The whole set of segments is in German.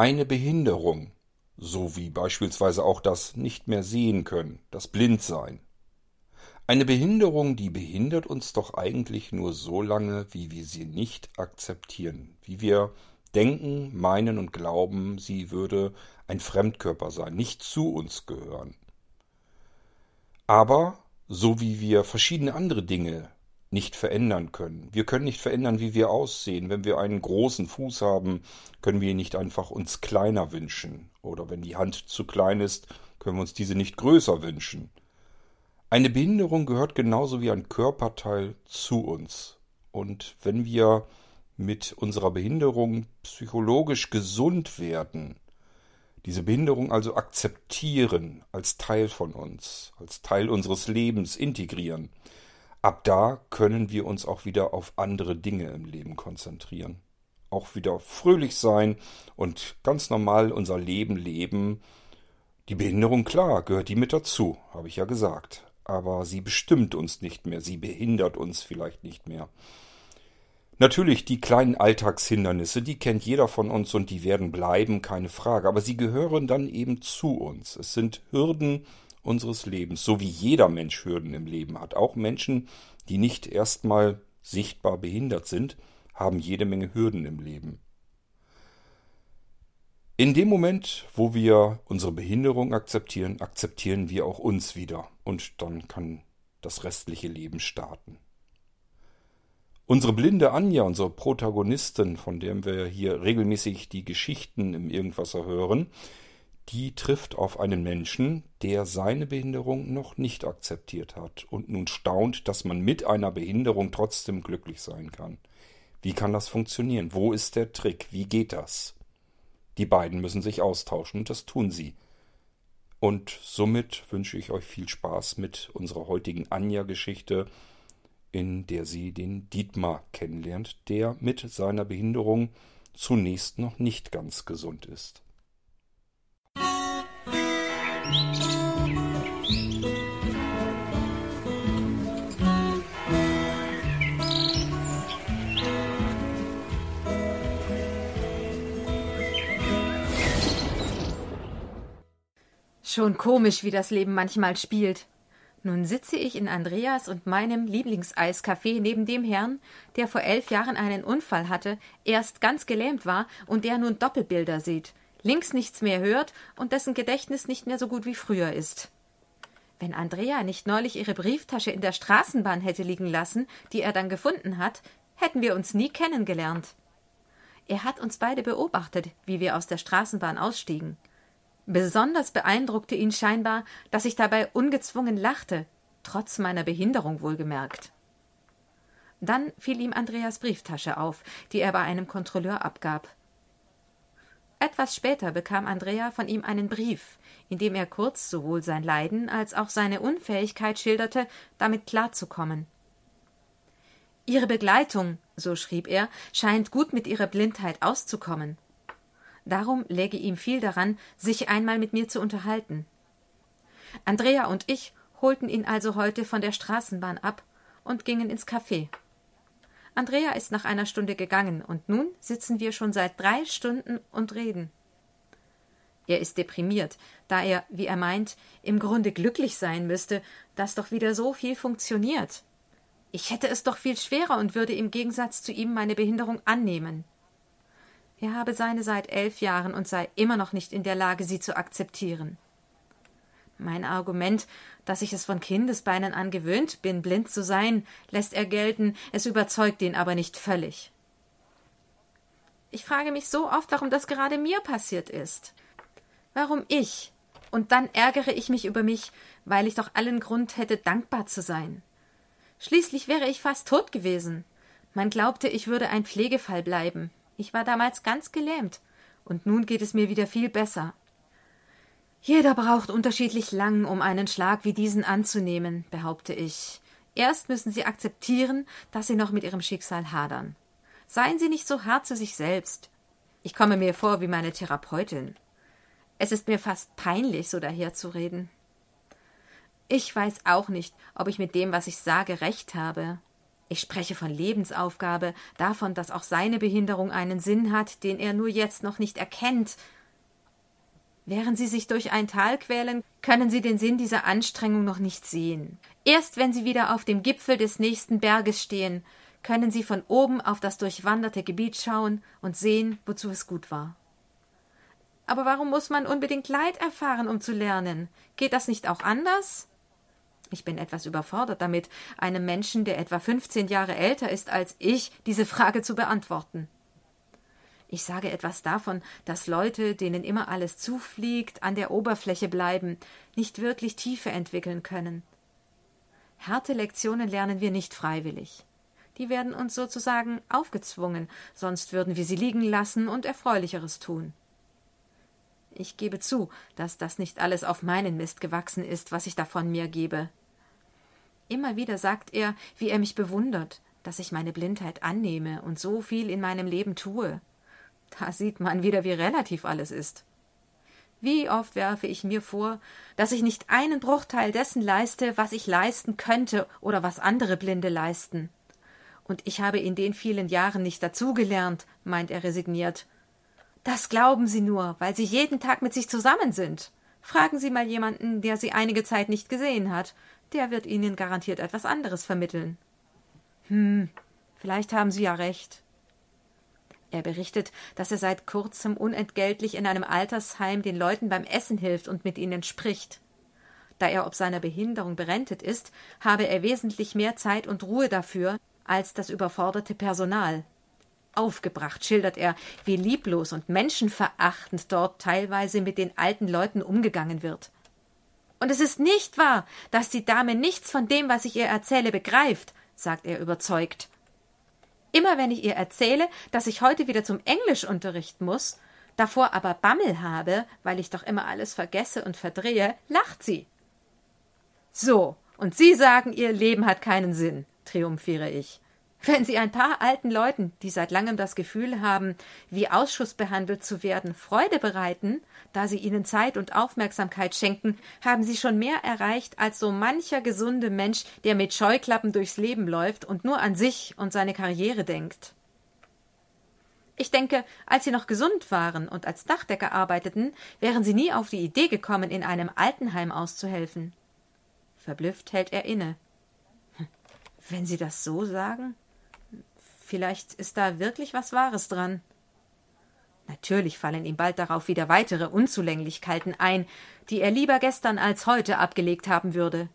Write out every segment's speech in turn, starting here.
Eine Behinderung, so wie beispielsweise auch das Nicht mehr sehen können, das Blindsein. Eine Behinderung, die behindert uns doch eigentlich nur so lange, wie wir sie nicht akzeptieren, wie wir denken, meinen und glauben, sie würde ein Fremdkörper sein, nicht zu uns gehören. Aber so wie wir verschiedene andere Dinge nicht verändern können. Wir können nicht verändern, wie wir aussehen. Wenn wir einen großen Fuß haben, können wir ihn nicht einfach uns kleiner wünschen. Oder wenn die Hand zu klein ist, können wir uns diese nicht größer wünschen. Eine Behinderung gehört genauso wie ein Körperteil zu uns. Und wenn wir mit unserer Behinderung psychologisch gesund werden, diese Behinderung also akzeptieren als Teil von uns, als Teil unseres Lebens integrieren, ab da können wir uns auch wieder auf andere Dinge im Leben konzentrieren. Auch wieder fröhlich sein und ganz normal unser Leben leben. Die Behinderung, klar, gehört die mit dazu, habe ich ja gesagt. Aber sie bestimmt uns nicht mehr, sie behindert uns vielleicht nicht mehr. Natürlich, die kleinen Alltagshindernisse, die kennt jeder von uns und die werden bleiben, keine Frage. Aber sie gehören dann eben zu uns. Es sind Hürden unseres Lebens, so wie jeder Mensch Hürden im Leben hat. Auch Menschen, die nicht erstmal sichtbar behindert sind, haben jede Menge Hürden im Leben. In dem Moment, wo wir unsere Behinderung akzeptieren, akzeptieren wir auch uns wieder und dann kann das restliche Leben starten. Unsere blinde Anja, unsere Protagonistin, von der wir hier regelmäßig die Geschichten im Irgendwasser hören, die trifft auf einen Menschen, der seine Behinderung noch nicht akzeptiert hat und nun staunt, dass man mit einer Behinderung trotzdem glücklich sein kann. Wie kann das funktionieren? Wo ist der Trick? Wie geht das? Die beiden müssen sich austauschen und das tun sie. Und somit wünsche ich euch viel Spaß mit unserer heutigen Anja-Geschichte in der sie den Dietmar kennenlernt, der mit seiner Behinderung zunächst noch nicht ganz gesund ist. Schon komisch, wie das Leben manchmal spielt. Nun sitze ich in Andreas und meinem Lieblingseiscafé neben dem Herrn, der vor elf Jahren einen Unfall hatte, erst ganz gelähmt war und der nun Doppelbilder sieht, links nichts mehr hört und dessen Gedächtnis nicht mehr so gut wie früher ist. Wenn Andrea nicht neulich ihre Brieftasche in der Straßenbahn hätte liegen lassen, die er dann gefunden hat, hätten wir uns nie kennengelernt. Er hat uns beide beobachtet, wie wir aus der Straßenbahn ausstiegen. Besonders beeindruckte ihn scheinbar, dass ich dabei ungezwungen lachte, trotz meiner Behinderung wohlgemerkt. Dann fiel ihm Andreas Brieftasche auf, die er bei einem Kontrolleur abgab. Etwas später bekam Andrea von ihm einen Brief, in dem er kurz sowohl sein Leiden als auch seine Unfähigkeit schilderte, damit klarzukommen. Ihre Begleitung, so schrieb er, scheint gut mit ihrer Blindheit auszukommen. Darum läge ihm viel daran, sich einmal mit mir zu unterhalten. Andrea und ich holten ihn also heute von der Straßenbahn ab und gingen ins Café. Andrea ist nach einer Stunde gegangen, und nun sitzen wir schon seit drei Stunden und reden. Er ist deprimiert, da er, wie er meint, im Grunde glücklich sein müsste, dass doch wieder so viel funktioniert. Ich hätte es doch viel schwerer und würde im Gegensatz zu ihm meine Behinderung annehmen. Er habe seine seit elf Jahren und sei immer noch nicht in der Lage, sie zu akzeptieren. Mein Argument, dass ich es von Kindesbeinen an gewöhnt bin, blind zu sein, lässt er gelten, es überzeugt ihn aber nicht völlig. Ich frage mich so oft, warum das gerade mir passiert ist. Warum ich? Und dann ärgere ich mich über mich, weil ich doch allen Grund hätte, dankbar zu sein. Schließlich wäre ich fast tot gewesen. Man glaubte, ich würde ein Pflegefall bleiben. Ich war damals ganz gelähmt, und nun geht es mir wieder viel besser. Jeder braucht unterschiedlich lang, um einen Schlag wie diesen anzunehmen, behaupte ich. Erst müssen Sie akzeptieren, dass Sie noch mit Ihrem Schicksal hadern. Seien Sie nicht so hart zu sich selbst. Ich komme mir vor wie meine Therapeutin. Es ist mir fast peinlich, so daherzureden. Ich weiß auch nicht, ob ich mit dem, was ich sage, recht habe. Ich spreche von Lebensaufgabe, davon, dass auch seine Behinderung einen Sinn hat, den er nur jetzt noch nicht erkennt. Während Sie sich durch ein Tal quälen, können Sie den Sinn dieser Anstrengung noch nicht sehen. Erst wenn Sie wieder auf dem Gipfel des nächsten Berges stehen, können Sie von oben auf das durchwanderte Gebiet schauen und sehen, wozu es gut war. Aber warum muss man unbedingt Leid erfahren, um zu lernen? Geht das nicht auch anders? Ich bin etwas überfordert damit, einem Menschen, der etwa 15 Jahre älter ist als ich, diese Frage zu beantworten. Ich sage etwas davon, dass Leute, denen immer alles zufliegt, an der Oberfläche bleiben, nicht wirklich Tiefe entwickeln können. Harte Lektionen lernen wir nicht freiwillig. Die werden uns sozusagen aufgezwungen, sonst würden wir sie liegen lassen und Erfreulicheres tun. Ich gebe zu, dass das nicht alles auf meinen Mist gewachsen ist, was ich davon mir gebe. Immer wieder sagt er, wie er mich bewundert, dass ich meine Blindheit annehme und so viel in meinem Leben tue. Da sieht man wieder, wie relativ alles ist. Wie oft werfe ich mir vor, dass ich nicht einen Bruchteil dessen leiste, was ich leisten könnte oder was andere Blinde leisten. Und ich habe in den vielen Jahren nicht dazugelernt, meint er resigniert. Das glauben Sie nur, weil Sie jeden Tag mit sich zusammen sind. Fragen Sie mal jemanden, der Sie einige Zeit nicht gesehen hat. Der wird Ihnen garantiert etwas anderes vermitteln. Hm, vielleicht haben Sie ja recht. Er berichtet, dass er seit kurzem unentgeltlich in einem Altersheim den Leuten beim Essen hilft und mit ihnen spricht. Da er ob seiner Behinderung berentet ist, habe er wesentlich mehr Zeit und Ruhe dafür als das überforderte Personal. Aufgebracht schildert er, wie lieblos und menschenverachtend dort teilweise mit den alten Leuten umgegangen wird. Und es ist nicht wahr, dass die Dame nichts von dem, was ich ihr erzähle, begreift, sagt er überzeugt. Immer wenn ich ihr erzähle, dass ich heute wieder zum Englischunterricht muss, davor aber Bammel habe, weil ich doch immer alles vergesse und verdrehe, lacht sie. So, und Sie sagen, Ihr Leben hat keinen Sinn, triumphiere ich. Wenn Sie ein paar alten Leuten, die seit langem das Gefühl haben, wie Ausschuss behandelt zu werden, Freude bereiten, da Sie ihnen Zeit und Aufmerksamkeit schenken, haben Sie schon mehr erreicht als so mancher gesunde Mensch, der mit Scheuklappen durchs Leben läuft und nur an sich und seine Karriere denkt. Ich denke, als Sie noch gesund waren und als Dachdecker arbeiteten, wären Sie nie auf die Idee gekommen, in einem Altenheim auszuhelfen. Verblüfft hält er inne. Wenn Sie das so sagen? Vielleicht ist da wirklich was Wahres dran. Natürlich fallen ihm bald darauf wieder weitere Unzulänglichkeiten ein, die er lieber gestern als heute abgelegt haben würde.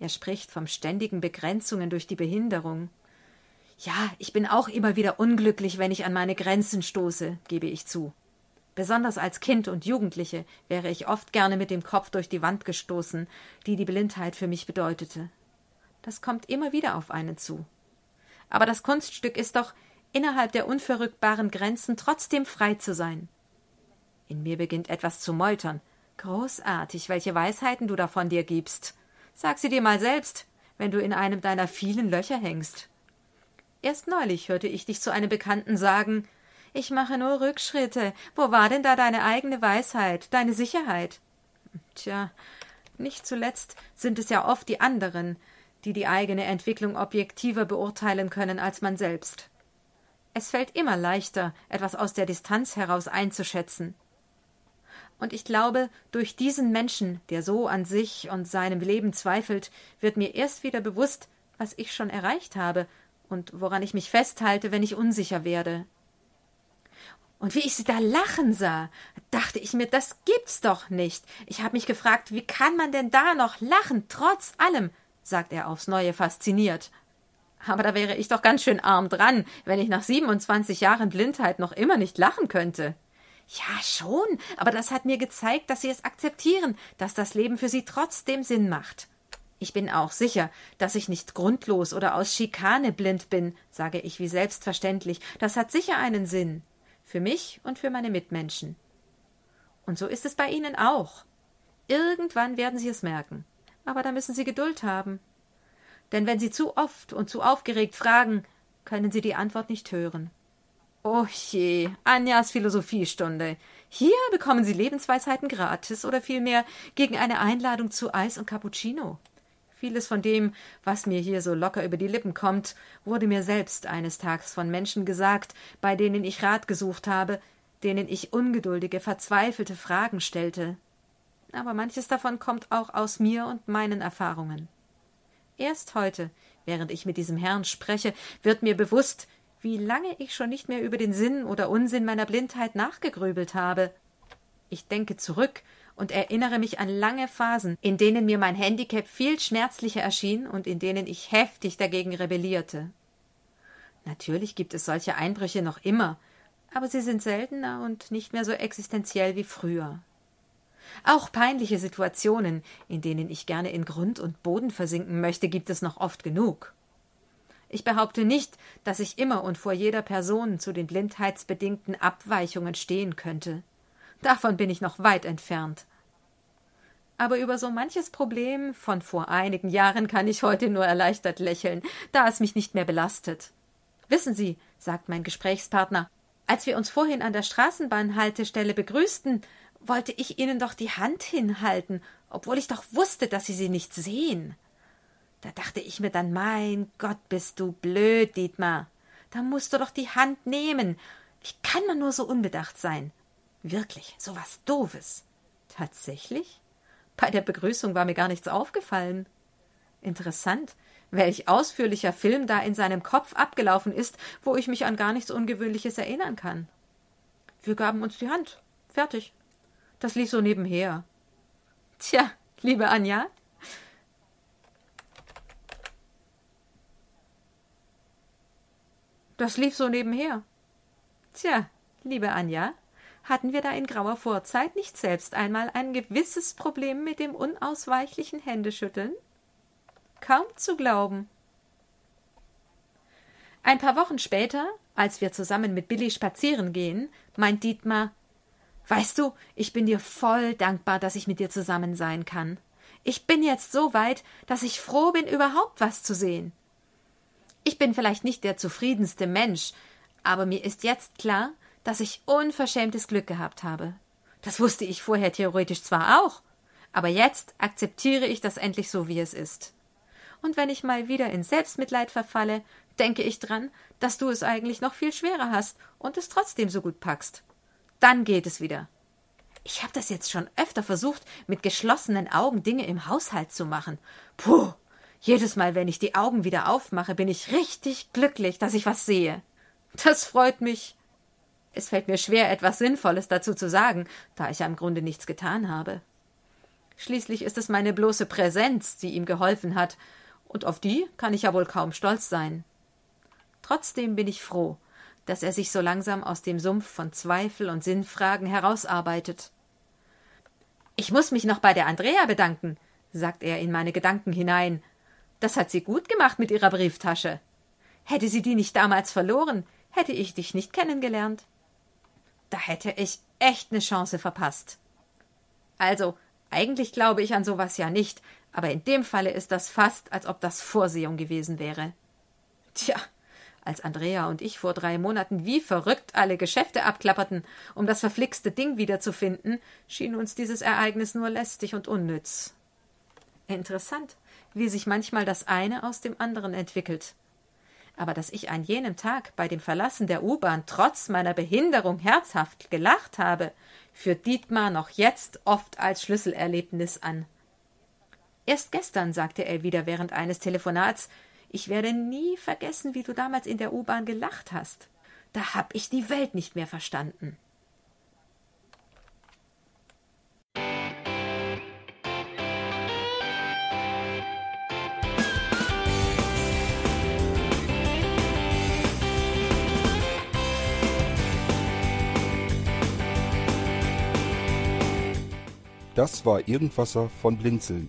Er spricht vom ständigen Begrenzungen durch die Behinderung. Ja, ich bin auch immer wieder unglücklich, wenn ich an meine Grenzen stoße, gebe ich zu. Besonders als Kind und Jugendliche wäre ich oft gerne mit dem Kopf durch die Wand gestoßen, die die Blindheit für mich bedeutete. Das kommt immer wieder auf einen zu. Aber das Kunststück ist doch, innerhalb der unverrückbaren Grenzen trotzdem frei zu sein. In mir beginnt etwas zu meutern. Großartig, welche Weisheiten du da von dir gibst. Sag sie dir mal selbst, wenn du in einem deiner vielen Löcher hängst. Erst neulich hörte ich dich zu einem Bekannten sagen, ich mache nur Rückschritte. Wo war denn da deine eigene Weisheit, deine Sicherheit? Tja, nicht zuletzt sind es ja oft die anderen, die die eigene Entwicklung objektiver beurteilen können als man selbst. Es fällt immer leichter, etwas aus der Distanz heraus einzuschätzen. Und ich glaube, durch diesen Menschen, der so an sich und seinem Leben zweifelt, wird mir erst wieder bewusst, was ich schon erreicht habe und woran ich mich festhalte, wenn ich unsicher werde. Und wie ich sie da lachen sah, dachte ich mir, das gibt's doch nicht. Ich habe mich gefragt, wie kann man denn da noch lachen, trotz allem? Sagt er aufs Neue fasziniert. Aber da wäre ich doch ganz schön arm dran, wenn ich nach 27 Jahren Blindheit noch immer nicht lachen könnte. Ja, schon, aber das hat mir gezeigt, dass Sie es akzeptieren, dass das Leben für Sie trotzdem Sinn macht. Ich bin auch sicher, dass ich nicht grundlos oder aus Schikane blind bin, sage ich wie selbstverständlich. Das hat sicher einen Sinn. Für mich und für meine Mitmenschen. Und so ist es bei Ihnen auch. Irgendwann werden Sie es merken aber da müssen Sie Geduld haben. Denn wenn Sie zu oft und zu aufgeregt fragen, können Sie die Antwort nicht hören. Oh je, Anjas Philosophiestunde. Hier bekommen Sie Lebensweisheiten gratis oder vielmehr gegen eine Einladung zu Eis und Cappuccino. Vieles von dem, was mir hier so locker über die Lippen kommt, wurde mir selbst eines Tages von Menschen gesagt, bei denen ich Rat gesucht habe, denen ich ungeduldige, verzweifelte Fragen stellte. Aber manches davon kommt auch aus mir und meinen Erfahrungen. Erst heute, während ich mit diesem Herrn spreche, wird mir bewusst, wie lange ich schon nicht mehr über den Sinn oder Unsinn meiner Blindheit nachgegrübelt habe. Ich denke zurück und erinnere mich an lange Phasen, in denen mir mein Handicap viel schmerzlicher erschien und in denen ich heftig dagegen rebellierte. Natürlich gibt es solche Einbrüche noch immer, aber sie sind seltener und nicht mehr so existenziell wie früher. Auch peinliche Situationen, in denen ich gerne in Grund und Boden versinken möchte, gibt es noch oft genug. Ich behaupte nicht, dass ich immer und vor jeder Person zu den blindheitsbedingten Abweichungen stehen könnte. Davon bin ich noch weit entfernt. Aber über so manches Problem von vor einigen Jahren kann ich heute nur erleichtert lächeln, da es mich nicht mehr belastet. Wissen Sie, sagt mein Gesprächspartner, als wir uns vorhin an der Straßenbahnhaltestelle begrüßten, wollte ich Ihnen doch die Hand hinhalten, obwohl ich doch wusste, dass Sie sie nicht sehen. Da dachte ich mir dann, mein Gott, bist du blöd, Dietmar. Da musst du doch die Hand nehmen. Wie kann man nur so unbedacht sein? Wirklich, so was Doofes. Tatsächlich? Bei der Begrüßung war mir gar nichts aufgefallen. Interessant, welch ausführlicher Film da in seinem Kopf abgelaufen ist, wo ich mich an gar nichts Ungewöhnliches erinnern kann. Wir gaben uns die Hand. Fertig. Das lief so nebenher. Tja, liebe Anja. Das lief so nebenher. Tja, liebe Anja, hatten wir da in grauer Vorzeit nicht selbst einmal ein gewisses Problem mit dem unausweichlichen Händeschütteln? Kaum zu glauben. Ein paar Wochen später, als wir zusammen mit Billy spazieren gehen, meint Dietmar Weißt du, ich bin dir voll dankbar, dass ich mit dir zusammen sein kann. Ich bin jetzt so weit, dass ich froh bin, überhaupt was zu sehen. Ich bin vielleicht nicht der zufriedenste Mensch, aber mir ist jetzt klar, dass ich unverschämtes Glück gehabt habe. Das wusste ich vorher theoretisch zwar auch, aber jetzt akzeptiere ich das endlich so, wie es ist. Und wenn ich mal wieder in Selbstmitleid verfalle, denke ich dran, dass du es eigentlich noch viel schwerer hast und es trotzdem so gut packst. Dann geht es wieder. Ich habe das jetzt schon öfter versucht, mit geschlossenen Augen Dinge im Haushalt zu machen. Puh, jedes Mal, wenn ich die Augen wieder aufmache, bin ich richtig glücklich, dass ich was sehe. Das freut mich. Es fällt mir schwer, etwas Sinnvolles dazu zu sagen, da ich ja im Grunde nichts getan habe. Schließlich ist es meine bloße Präsenz, die ihm geholfen hat, und auf die kann ich ja wohl kaum stolz sein. Trotzdem bin ich froh, dass er sich so langsam aus dem Sumpf von Zweifel und Sinnfragen herausarbeitet. Ich muss mich noch bei der Andrea bedanken, sagt er in meine Gedanken hinein. Das hat sie gut gemacht mit ihrer Brieftasche. Hätte sie die nicht damals verloren, hätte ich dich nicht kennengelernt. Da hätte ich echt eine Chance verpasst. Also, eigentlich glaube ich an sowas ja nicht, aber in dem Falle ist das fast, als ob das Vorsehung gewesen wäre. Tja, als Andrea und ich vor drei Monaten wie verrückt alle Geschäfte abklapperten, um das verflixte Ding wiederzufinden, schien uns dieses Ereignis nur lästig und unnütz. Interessant, wie sich manchmal das eine aus dem anderen entwickelt aber dass ich an jenem Tag bei dem Verlassen der U-Bahn trotz meiner Behinderung herzhaft gelacht habe, führt Dietmar noch jetzt oft als Schlüsselerlebnis an. Erst gestern sagte er wieder während eines Telefonats Ich werde nie vergessen, wie du damals in der U-Bahn gelacht hast. Da hab ich die Welt nicht mehr verstanden. Das war Irgendwasser von Blinzeln.